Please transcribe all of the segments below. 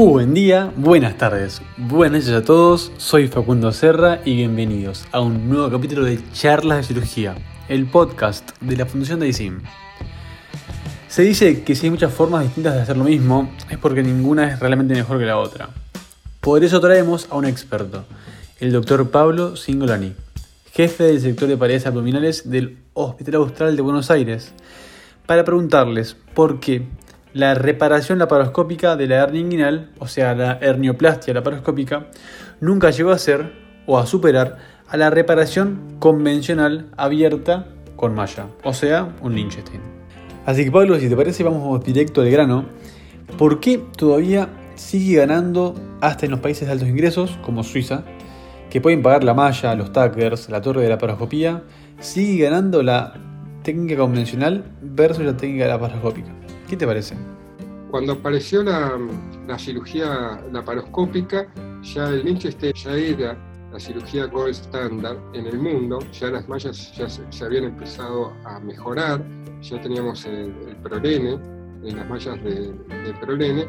Buen día, buenas tardes, buenas noches a todos, soy Facundo Serra y bienvenidos a un nuevo capítulo de Charlas de Cirugía, el podcast de la Fundación de ICIM. Se dice que si hay muchas formas distintas de hacer lo mismo, es porque ninguna es realmente mejor que la otra. Por eso traemos a un experto, el doctor Pablo Singolani, jefe del sector de paredes abdominales del Hospital Austral de Buenos Aires, para preguntarles por qué la reparación laparoscópica de la hernia inguinal, o sea, la hernioplastia laparoscópica, nunca llegó a ser o a superar a la reparación convencional abierta con malla, o sea, un Lichtenstein. Así que Pablo, si te parece, vamos directo al grano. ¿Por qué todavía sigue ganando hasta en los países de altos ingresos, como Suiza, que pueden pagar la malla, los tackers, la torre de la paroscopía, sigue ganando la técnica convencional versus la técnica laparoscópica? ¿Qué te parece? Cuando apareció la, cirugía laparoscópica, ya el Lichtenstein ya era la cirugía gold standard en el mundo, ya las mallas ya se, habían empezado a mejorar, ya teníamos el, prolene, en las mallas de, de, prolene,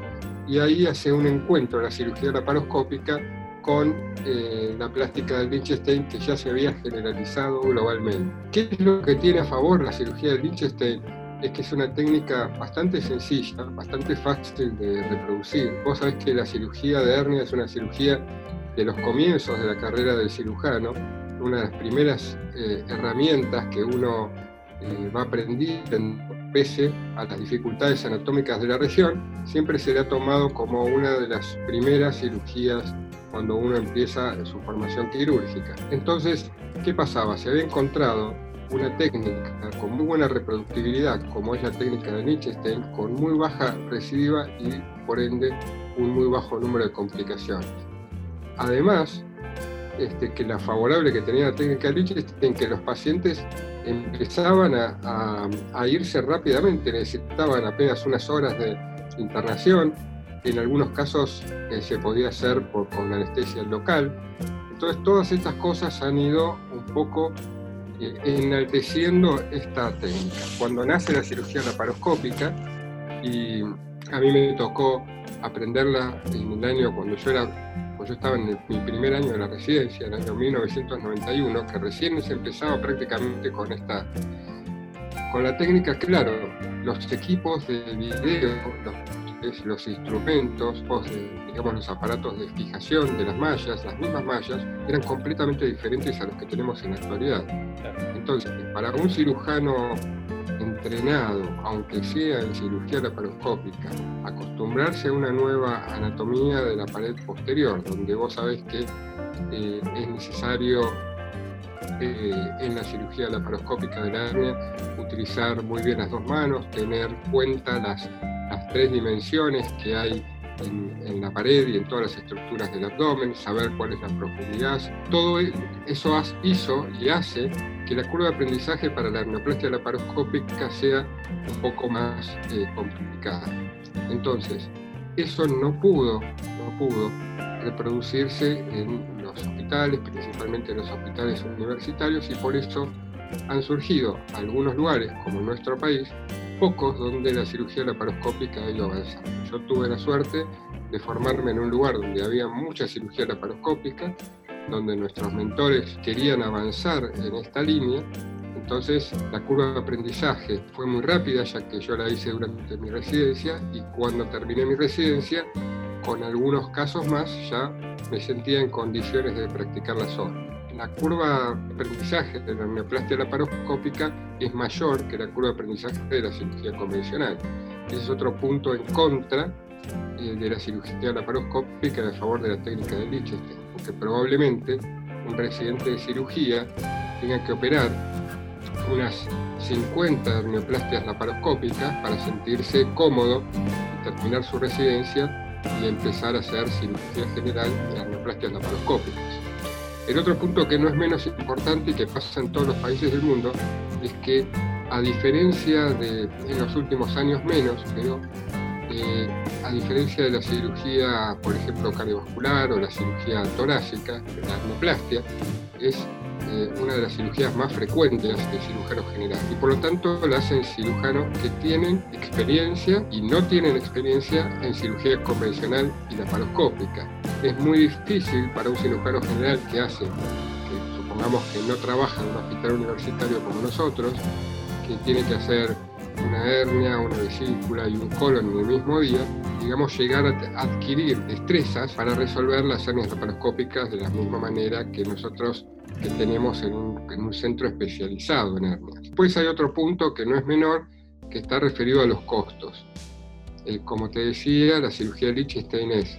y ahí hace un encuentro la cirugía laparoscópica con eh, la plástica del Lichtenstein que ya se había generalizado globalmente. ¿Qué es lo que tiene a favor la cirugía del Lichtenstein? Es que es una técnica bastante sencilla, bastante fácil de reproducir. Vos sabés que la cirugía de hernia es una cirugía de los comienzos de la carrera del cirujano, una de las primeras eh, herramientas que uno eh, va aprendiendo pese a las dificultades anatómicas de la región, siempre será tomado como una de las primeras cirugías cuando uno empieza su formación quirúrgica. Entonces, ¿qué pasaba? Se había encontrado una técnica con muy buena reproductibilidad, como es la técnica de Lichtenstein, con muy baja recidiva y por ende un muy bajo número de complicaciones. Además, este, que la favorable que tenía la técnica de Lichtenstein, que los pacientes empezaban a, irse rápidamente, necesitaban apenas unas horas de internación, en algunos casos eh, se podía hacer por, con anestesia local. Entonces todas estas cosas han ido un poco enalteciendo esta técnica. Cuando nace la cirugía laparoscópica, y a mí me tocó aprenderla en el año cuando yo era, pues yo estaba en mi primer año de la residencia, en el año 1991, que recién se empezaba prácticamente con esta, con la técnica, claro, los equipos de video, los los instrumentos, digamos los aparatos de fijación de las mallas, las mismas mallas, eran completamente diferentes a los que tenemos en la actualidad. Entonces, para un cirujano entrenado, aunque sea en cirugía laparoscópica, acostumbrarse a una nueva anatomía de la pared posterior, donde vos sabés que eh, es necesario eh, en la cirugía laparoscópica de la hernia utilizar muy bien las dos manos, tener cuenta las las tres dimensiones que hay en, la pared y en todas las estructuras del abdomen, saber cuál es la profundidad. Todo eso hizo y hace que la curva de aprendizaje para la hernioplastia laparoscópica sea un poco más eh, complicada. Entonces, eso no pudo, no pudo reproducirse en los hospitales, principalmente en los hospitales universitarios, y por eso han surgido algunos lugares, como en nuestro país, pocos donde la cirugía laparoscópica ha ido avanzando. Yo tuve la suerte de formarme en un lugar donde había mucha cirugía laparoscópica, donde nuestros mentores querían avanzar en esta línea. Entonces la curva de aprendizaje fue muy rápida, ya que yo la hice durante mi residencia y cuando terminé mi residencia, con algunos casos más, ya me sentía en condiciones de practicarla sola la curva de aprendizaje de la neoplastia laparoscópica es mayor que la curva de aprendizaje de la cirugía convencional. Ese es otro punto en contra eh, de la cirugía laparoscópica a favor de la técnica de Lichtenstein, porque probablemente un residente de cirugía tenga que operar unas 50 neoplastias laparoscópicas para sentirse cómodo y terminar su residencia y empezar a hacer cirugía general de las neoplastias laparoscópicas. El otro punto que no es menos importante y que pasa en todos los países del mundo es que, a diferencia de en los últimos años menos, pero eh, a diferencia de la cirugía, por ejemplo, cardiovascular o la cirugía torácica, la arnoplastia, es eh, una de las cirugías más frecuentes del cirujano general y por lo tanto la hacen cirujanos que tienen experiencia y no tienen experiencia en cirugía convencional y laparoscópica. Es muy difícil para un cirujano general que hace, que supongamos que no trabaja en un hospital universitario como nosotros, que tiene que hacer una hernia, una vesícula y un colon en el mismo día, digamos, llegar a adquirir destrezas para resolver las hernias laparoscópicas de la misma manera que nosotros que tenemos en un, centro especializado en hernias. Después hay otro punto que no es menor, que está referido a los costos. Como te decía, la cirugía Lichtenstein es,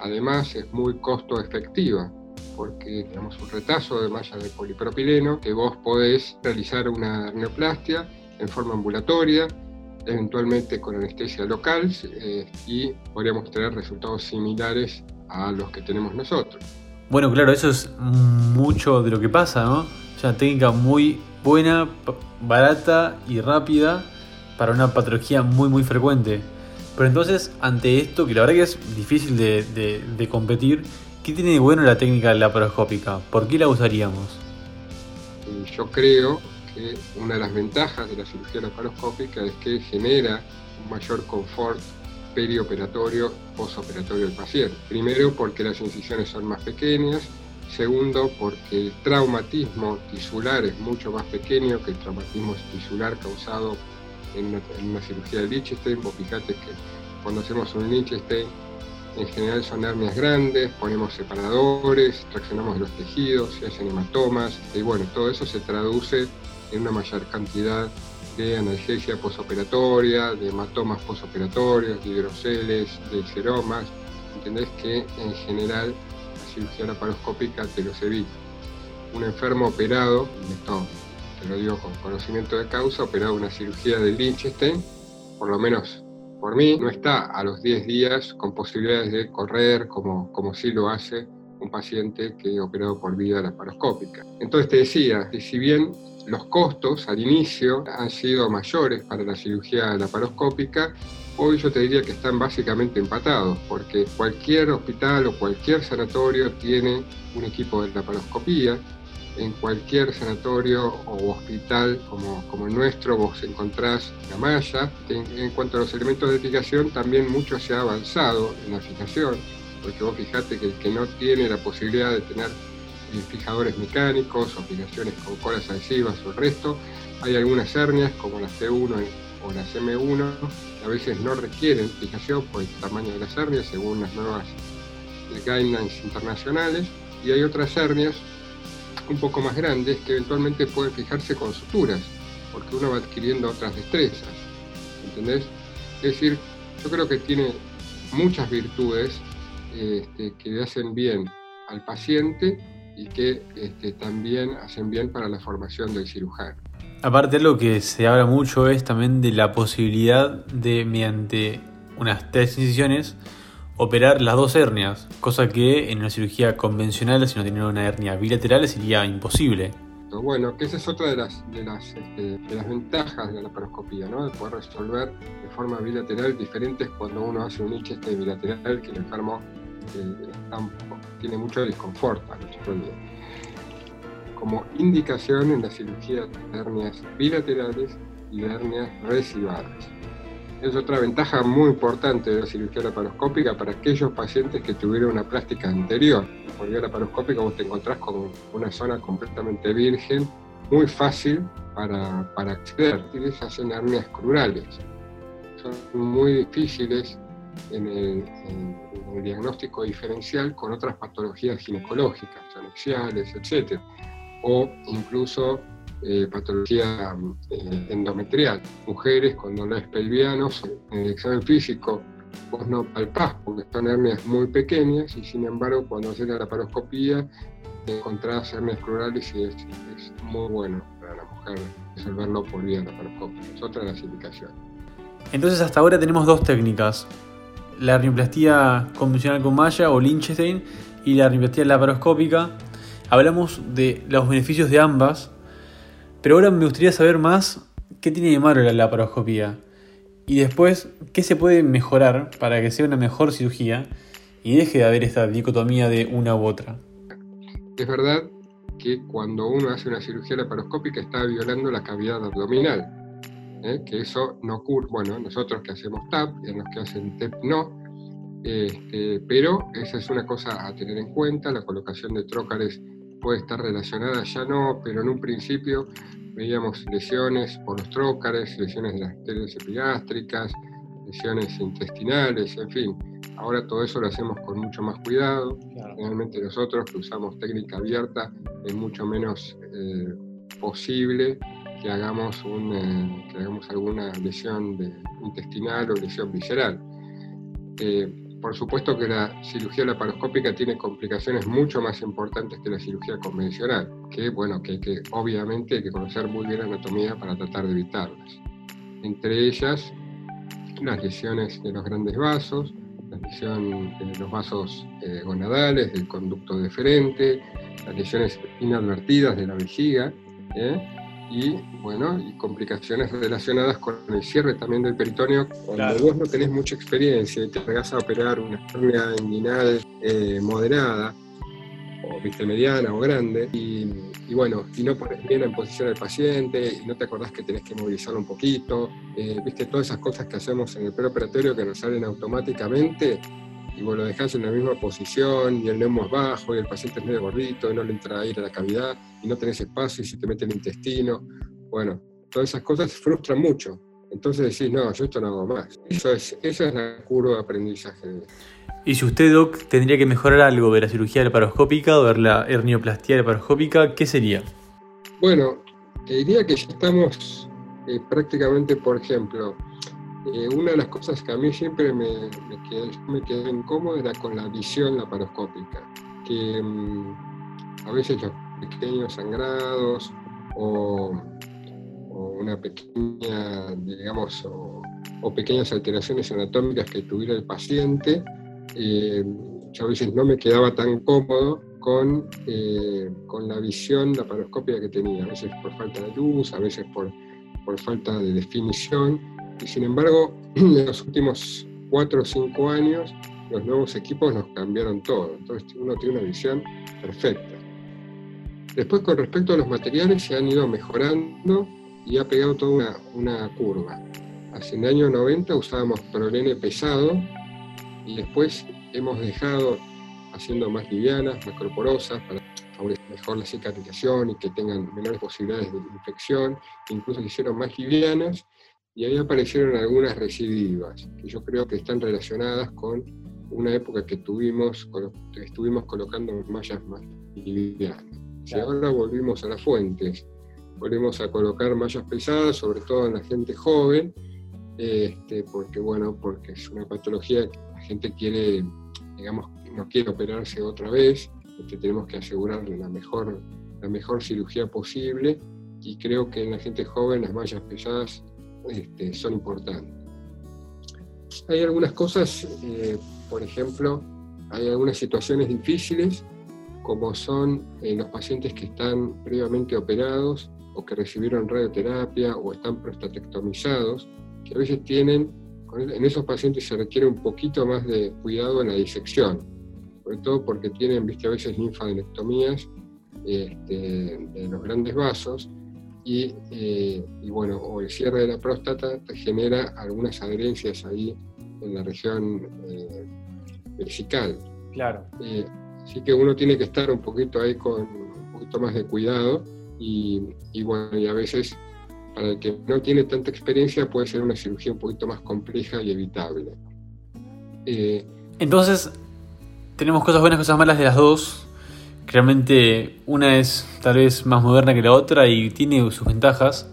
además, es muy costo efectiva porque tenemos un retazo de malla de polipropileno que vos podés realizar una hernioplastia en forma ambulatoria, eventualmente con anestesia local eh, y podríamos tener resultados similares a los que tenemos nosotros. Bueno, claro, eso es mucho de lo que pasa, ¿no? Es una técnica muy buena, barata y rápida para una patología muy muy frecuente. Pero entonces, ante esto, que la verdad que es difícil de, de competir, ¿qué tiene de bueno la técnica laparoscópica? ¿Por qué la usaríamos? Yo creo que una de las ventajas de la cirugía laparoscópica es que genera un mayor confort perioperatorio, posoperatorio del paciente. Primero porque las incisiones son más pequeñas, segundo porque el traumatismo tisular es mucho más pequeño que el traumatismo tisular causado en una, cirugía de Lichtenstein. Vos fíjate que cuando hacemos un Lichtenstein en general son hernias grandes, ponemos separadores, traccionamos los tejidos, se hacen hematomas y bueno, todo eso se traduce en una mayor cantidad de analgesia posoperatoria, de hematomas posoperatorios, de hidroceles, de seromas. Entendés que en general la cirugía laparoscópica te los evita. Un enfermo operado, esto te lo digo con conocimiento de causa, operado una cirugía de Lichtenstein, por lo menos por mí, no está a los 10 días con posibilidades de correr como, como sí lo hace un paciente que operado por vía laparoscópica. Entonces te decía que si bien los costos al inicio han sido mayores para la cirugía laparoscópica. Hoy yo te diría que están básicamente empatados, porque cualquier hospital o cualquier sanatorio tiene un equipo de laparoscopía. En cualquier sanatorio o hospital como, como el nuestro vos encontrás la malla. En, en cuanto a los elementos de fijación, también mucho se ha avanzado en la fijación, porque vos fijate que el que no tiene la posibilidad de tener fijadores mecánicos, aplicaciones con colas adhesivas o el resto. Hay algunas hernias como la C1 o la CM1 que a veces no requieren fijación por el tamaño de las hernias según las nuevas guidelines internacionales y hay otras hernias un poco más grandes que eventualmente pueden fijarse con suturas porque uno va adquiriendo otras destrezas. ¿Entendés? Es decir, yo creo que tiene muchas virtudes este, que le hacen bien al paciente y que este, también hacen bien para la formación del cirujano. Aparte lo que se habla mucho es también de la posibilidad de, mediante unas tres incisiones, operar las dos hernias, cosa que en una cirugía convencional, si no tiene una hernia bilateral, sería imposible. Bueno, que esa es otra de las, de las, este, de las ventajas de la laparoscopía, ¿no? de poder resolver de forma bilateral diferentes cuando uno hace un este bilateral que el enfermo eh, tiene mucho desconfort a nuestro. Como indicación en la cirugía de hernias bilaterales y de hernias residuales. Es otra ventaja muy importante de la cirugía laparoscópica para aquellos pacientes que tuvieron una plástica anterior. Por vía laparoscópica vos te encontrás con una zona completamente virgen, muy fácil para, para acceder. Tienes hacen hernias crurales. Son muy difíciles en el, diagnóstico diferencial con otras patologías ginecológicas, anexiales, etc. O incluso eh, patología eh, endometrial. Mujeres con dolores pelvianos, en el examen físico vos no palpás porque son hernias muy pequeñas y sin embargo cuando haces la laparoscopía encontrás hernias plurales y es, muy bueno para la mujer resolverlo por vía laparoscópica. Es otra de las indicaciones. Entonces hasta ahora tenemos dos técnicas, la rinoplastia convencional con malla o Lichtenstein y la rinoplastia laparoscópica. Hablamos de los beneficios de ambas, pero ahora me gustaría saber más qué tiene de malo la laparoscopía y después qué se puede mejorar para que sea una mejor cirugía y deje de haber esta dicotomía de una u otra. Es verdad que cuando uno hace una cirugía laparoscópica está violando la cavidad abdominal, ¿eh? que eso no ocurre, bueno, nosotros que hacemos TAP, y los que hacen TEP no, este, pero esa es una cosa a tener en cuenta, la colocación de trócares puede estar relacionada, ya no, pero en un principio veíamos lesiones por los trócares, lesiones de las arterias epigástricas, lesiones intestinales, en fin. Ahora todo eso lo hacemos con mucho más cuidado. Realmente nosotros que usamos técnica abierta es mucho menos eh, posible que hagamos, un, eh, que hagamos alguna lesión de, intestinal o lesión visceral. Eh, por supuesto que la cirugía laparoscópica tiene complicaciones mucho más importantes que la cirugía convencional, que bueno, que, que obviamente hay que conocer muy bien la anatomía para tratar de evitarlas. Entre ellas, las lesiones de los grandes vasos, la lesión de los vasos eh, gonadales, del conducto deferente, las lesiones inadvertidas de la vejiga, ¿eh? Y bueno, y complicaciones relacionadas con el cierre también del peritoneo. Cuando vos no tenés mucha experiencia y te llegas a operar una hernia inguinal eh, moderada, o viste mediana o grande, y, bueno, y no pones bien en posición al paciente, y no te acordás que tenés que movilizarlo un poquito, eh, viste todas esas cosas que hacemos en el preoperatorio que nos salen automáticamente, y vos lo dejás en la misma posición y el neumo es bajo y el paciente es medio gordito y no le entra aire a la cavidad y no tenés espacio y se te mete el intestino. Bueno, todas esas cosas frustran mucho. Entonces decís, no, yo esto no hago más. Eso es, esa es la curva de aprendizaje. Y si usted, Doc, tendría que mejorar algo de la cirugía laparoscópica o de la hernioplastia laparoscópica, ¿qué sería? Bueno, te diría que ya estamos eh, prácticamente, por ejemplo, eh, una de las cosas que a mí siempre me, me, quedó, incómodo era con la visión laparoscópica, que mm, a veces los pequeños sangrados o, una pequeña, digamos, o, pequeñas alteraciones anatómicas que tuviera el paciente, eh, yo a veces no me quedaba tan cómodo con, eh, con la visión laparoscópica que tenía, a veces por falta de luz, a veces por, por falta de definición, sin embargo, en los últimos cuatro o cinco años, los nuevos equipos nos cambiaron todo. Entonces uno tiene una visión perfecta. Después, con respecto a los materiales, se han ido mejorando y ha pegado toda una, curva. Hace el año 90 usábamos prolene pesado y después hemos dejado haciendo más livianas, más corporosas, para favorecer mejor la cicatrización y que tengan menores posibilidades de infección. Incluso se hicieron más livianas y ahí aparecieron algunas recidivas, que yo creo que están relacionadas con una época que tuvimos, estuvimos colocando mallas más livianas. Y ahora volvimos a las fuentes, volvemos a colocar mallas pesadas, sobre todo en la gente joven, este, porque bueno, porque es una patología que la gente quiere, digamos, no quiere operarse otra vez, este, tenemos que asegurar la mejor, la mejor cirugía posible y creo que en la gente joven las mallas pesadas este, son importantes. Hay algunas cosas, eh, por ejemplo, hay algunas situaciones difíciles, como son eh, los pacientes que están previamente operados o que recibieron radioterapia o están prostatectomizados, que a veces tienen, en esos pacientes se requiere un poquito más de cuidado en la disección, sobre todo porque tienen, viste, a veces linfadenectomías este, de los grandes vasos, eh, y, bueno, o el cierre de la próstata te genera algunas adherencias ahí en la región eh, vesical. Claro. Eh, así que uno tiene que estar un poquito ahí con un poquito más de cuidado y, bueno, y a veces para el que no tiene tanta experiencia puede ser una cirugía un poquito más compleja y evitable. Eh, Entonces, tenemos cosas buenas, cosas malas de las dos realmente una es tal vez más moderna que la otra y tiene sus ventajas.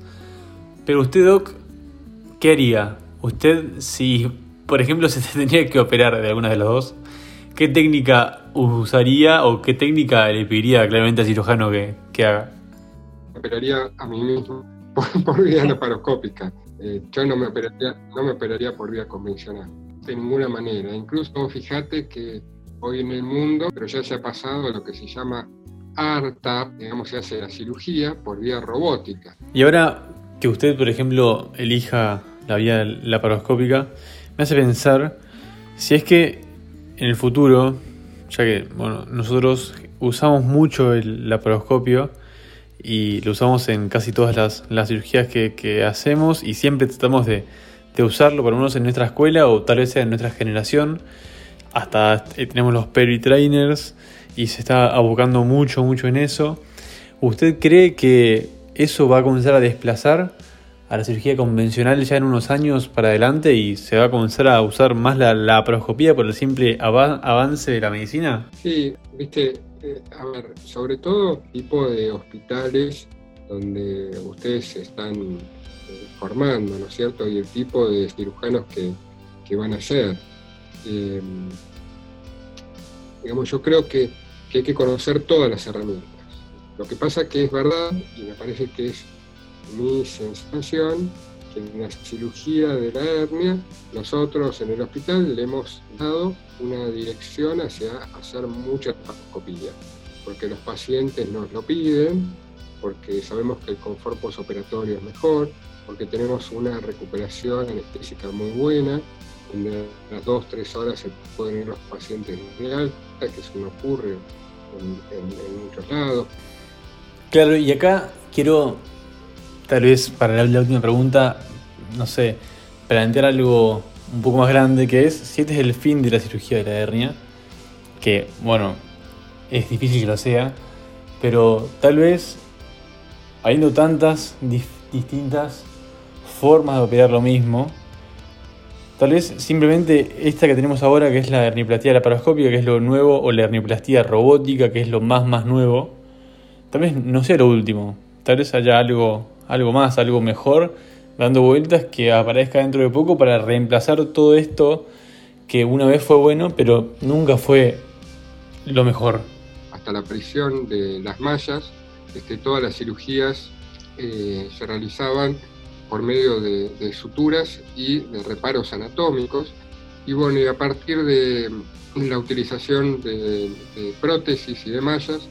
Pero usted, Doc, ¿qué haría? Usted, si por ejemplo se tendría que operar de alguna de las dos, ¿qué técnica usaría o qué técnica le pediría claramente al cirujano que, que haga? Operaría a mí mismo por, vía laparoscópica. Eh, yo no me, operaría, no me operaría por vía convencional, de ninguna manera. Incluso fíjate que hoy en el mundo, pero ya se ha pasado a lo que se llama ARTA, digamos, se hace la cirugía por vía robótica. Y ahora que usted, por ejemplo, elija la vía laparoscópica, me hace pensar si es que en el futuro, ya que bueno, nosotros usamos mucho el laparoscopio y lo usamos en casi todas las, las cirugías que, hacemos y siempre tratamos de, de, usarlo, por lo menos en nuestra escuela o tal vez en nuestra generación. Hasta eh, tenemos los peri-trainers y se está abocando mucho, mucho en eso. ¿Usted cree que eso va a comenzar a desplazar a la cirugía convencional ya en unos años para adelante y se va a comenzar a usar más la laparoscopía por el simple avance de la medicina? Sí, viste, eh, a ver, sobre todo tipo de hospitales donde ustedes se están eh, formando, ¿no es cierto? Y el tipo de cirujanos que, que van a ser. Eh, digamos, yo creo que, que, hay que conocer todas las herramientas. Lo que pasa que es verdad, y me parece que es mi sensación, que en la cirugía de la hernia, nosotros en el hospital le hemos dado una dirección hacia hacer mucha laparoscopía, porque los pacientes nos lo piden, porque sabemos que el confort postoperatorio es mejor, porque tenemos una recuperación anestésica muy buena, donde a las 2-3 horas se pueden ir los pacientes de alta, que eso no ocurre en, en, muchos lados. Claro, y acá quiero, tal vez para la última pregunta, no sé, plantear algo un poco más grande que es si este es el fin de la cirugía de la hernia, que bueno, es difícil que lo sea, pero tal vez habiendo tantas distintas formas de operar lo mismo, tal vez simplemente esta que tenemos ahora, que es la herniplastía laparoscópica, que es lo nuevo, o la herniplastía robótica, que es lo más más nuevo, tal vez no sea lo último, tal vez haya algo, algo más, algo mejor dando vueltas que aparezca dentro de poco para reemplazar todo esto que una vez fue bueno, pero nunca fue lo mejor. Hasta la prisión de las mallas, este, todas las cirugías eh, se realizaban por medio de, suturas y de reparos anatómicos. Y bueno, y a partir de la utilización de, de prótesis y de mallas,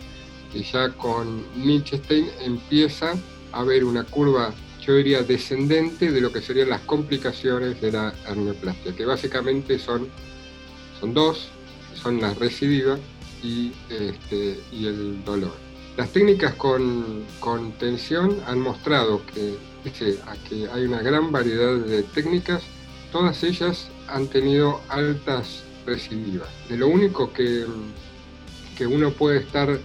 y ya con Lichtenstein empieza a haber una curva yo diría, descendente de lo que serían las complicaciones de la hernioplastia, que básicamente son, son dos, son la recidiva y, este, y el dolor. Las técnicas con, con tensión han mostrado que, a que hay una gran variedad de técnicas, todas ellas han tenido altas recidivas. De lo único que, que uno puede estar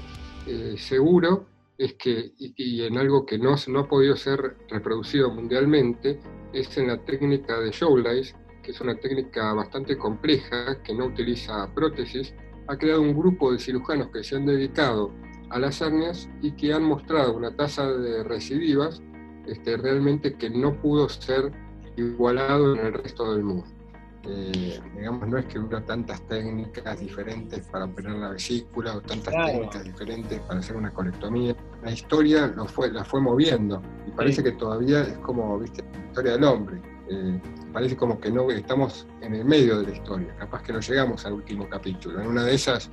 eh, seguro es que, y, en algo que no, no ha podido ser reproducido mundialmente, es en la técnica de Showlace, que es una técnica bastante compleja, que no utiliza prótesis, ha creado un grupo de cirujanos que se han dedicado a las hernias y que han mostrado una tasa de recidivas este, realmente que no pudo ser igualado en el resto del mundo. Eh, digamos, no es que hubiera tantas técnicas diferentes para operar la vesícula o tantas técnicas diferentes para hacer una colectomía. La historia lo fue, la fue moviendo y parece que todavía es como, viste, la historia del hombre. Eh, parece como que no estamos en el medio de la historia, capaz que no llegamos al último capítulo. En una de esas,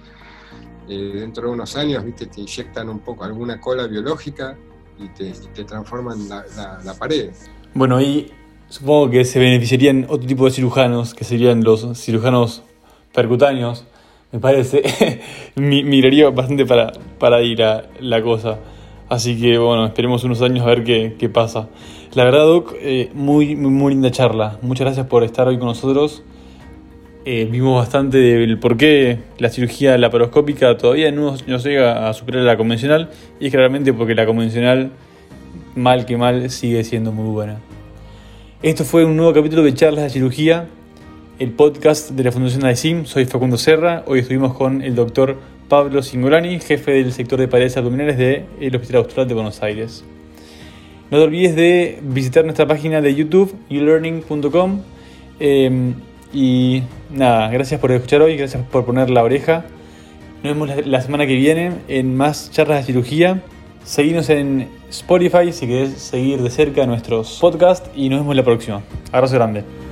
eh, dentro de unos años, viste, te inyectan un poco alguna cola biológica y te, te transforman la, la, la pared. Bueno, y Supongo que se beneficiarían otro tipo de cirujanos, que serían los cirujanos percutáneos, me parece. Miraría bastante para, para ir a la cosa. Así que bueno, esperemos unos años a ver qué, qué pasa. La verdad, Doc, eh, muy, muy, linda charla. Muchas gracias por estar hoy con nosotros. Eh, vimos bastante del por qué la cirugía laparoscópica todavía no, no llega a superar la convencional. Y es claramente porque la convencional, mal que mal, sigue siendo muy buena. Esto fue un nuevo capítulo de Charlas de Cirugía, el podcast de la Fundación AISIM. Soy Facundo Serra. Hoy estuvimos con el doctor Pablo Singolani, jefe del sector de paredes abdominales del Hospital Austral de Buenos Aires. No te olvides de visitar nuestra página de YouTube, ulearning.com. Em, y nada, gracias por escuchar hoy, gracias por poner la oreja. Nos vemos la semana que viene en más charlas de cirugía. Seguimos en Spotify si querés seguir de cerca nuestros podcasts y nos vemos la próxima. Abrazo grande.